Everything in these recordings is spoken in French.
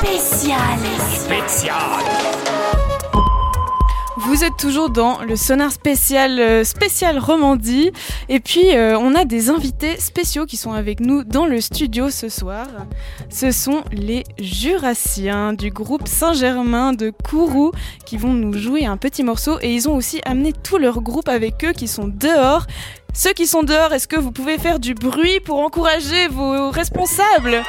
spécial. Spécial. Vous êtes toujours dans le sonar spécial euh, spécial Romandie et puis euh, on a des invités spéciaux qui sont avec nous dans le studio ce soir. Ce sont les Jurassiens du groupe Saint-Germain de Kourou qui vont nous jouer un petit morceau et ils ont aussi amené tout leur groupe avec eux qui sont dehors. Ceux qui sont dehors, est-ce que vous pouvez faire du bruit pour encourager vos responsables?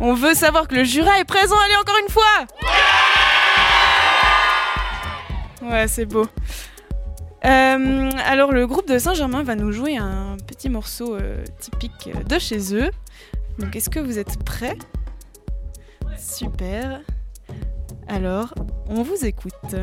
On veut savoir que le Jura est présent, allez encore une fois Ouais, c'est beau. Euh, alors le groupe de Saint-Germain va nous jouer un petit morceau euh, typique de chez eux. Donc est-ce que vous êtes prêts? Super. Alors, on vous écoute.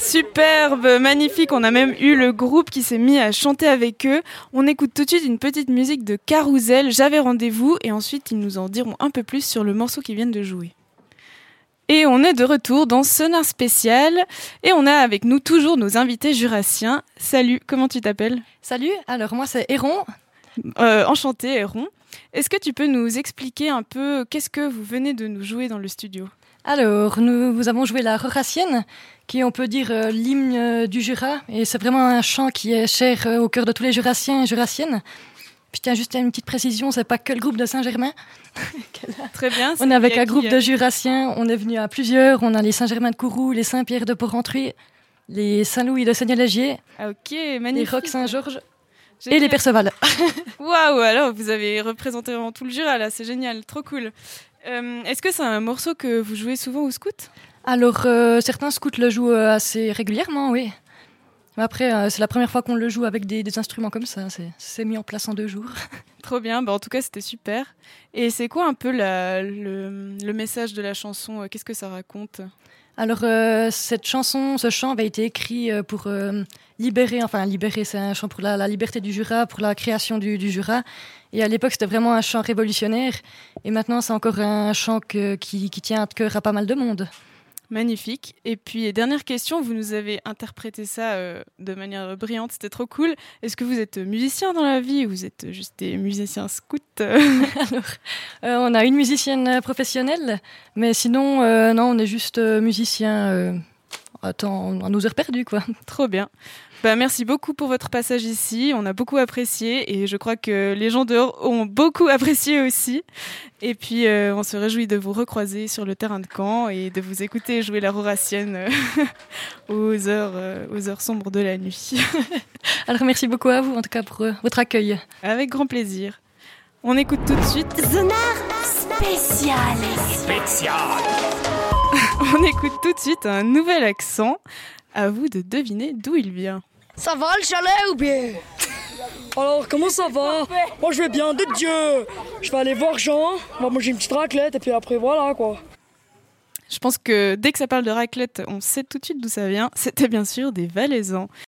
Superbe, magnifique. On a même eu le groupe qui s'est mis à chanter avec eux. On écoute tout de suite une petite musique de Carousel, J'avais rendez-vous, et ensuite ils nous en diront un peu plus sur le morceau qu'ils viennent de jouer. Et on est de retour dans Sonar spécial, et on a avec nous toujours nos invités jurassiens. Salut, comment tu t'appelles? Salut, alors moi c'est Héron. Euh, enchanté, Héron. Est-ce que tu peux nous expliquer un peu qu'est-ce que vous venez de nous jouer dans le studio? Alors, nous, nous avons joué la Roracienne, qui est, on peut dire, euh, l'hymne euh, du Jura. Et c'est vraiment un chant qui est cher euh, au cœur de tous les Jurassiens et Jurassiennes. Je tiens juste à une petite précision, c'est pas que le groupe de Saint-Germain. Très bien. on est avec un groupe euh, de Jurassiens, on est venu à plusieurs. On a les Saint-Germain de Kourou, les Saint-Pierre de Porrentruy, les Saint-Louis de Seigneur-Légier, Ah, ok, les. Rocs Saint-Georges et les Perceval. Waouh, alors vous avez représenté vraiment tout le Jura là, c'est génial, trop cool. Euh, Est-ce que c'est un morceau que vous jouez souvent au scout? Alors, euh, certains scouts le jouent euh, assez régulièrement, oui. Mais Après, euh, c'est la première fois qu'on le joue avec des, des instruments comme ça. C'est- mis en place en deux jours. Trop bien, bah, en tout cas c'était super. Et c'est quoi un peu la- le, le message de la chanson? Qu'est-ce que ça raconte? Alors, euh, cette chanson, ce chant avait été écrit euh, pour euh, libérer, enfin libérer, c'est un chant pour la, liberté du Jura, pour la création du, Jura. Et à l'époque, c'était vraiment un chant révolutionnaire. Et maintenant, c'est encore un chant qui, qui tient à cœur à pas mal de monde. Magnifique. Et puis, dernière question, vous nous avez interprété ça euh, de manière brillante, c'était trop cool. Est-ce que vous êtes musicien dans la vie ou vous êtes juste des musiciens scouts? Alors, euh, on a une musicienne professionnelle, mais sinon, euh, non, on est juste musicien à nos heures perdues, quoi. Trop bien. Bah, merci beaucoup pour votre passage ici. On a beaucoup apprécié et je crois que les gens dehors ont beaucoup apprécié aussi. Et puis, euh, on se réjouit de vous recroiser sur le terrain de camp et de vous écouter jouer la roracienne euh, aux, heures, euh, aux heures sombres de la nuit. Alors, merci beaucoup à vous, en tout cas, pour votre accueil. Avec grand plaisir. On écoute tout de suite. Zonar spécial. Spécial. on écoute tout de suite un nouvel accent. À vous de deviner d'où il vient. Ça va le chalet ou bien? Alors, comment ça va? Moi, je vais bien, de Dieu Je vais aller voir Jean, on va manger une petite raclette, et puis après, voilà, quoi. Je pense que dès que ça parle de raclette, on sait tout de suite d'où ça vient. C'était bien sûr des Valaisans.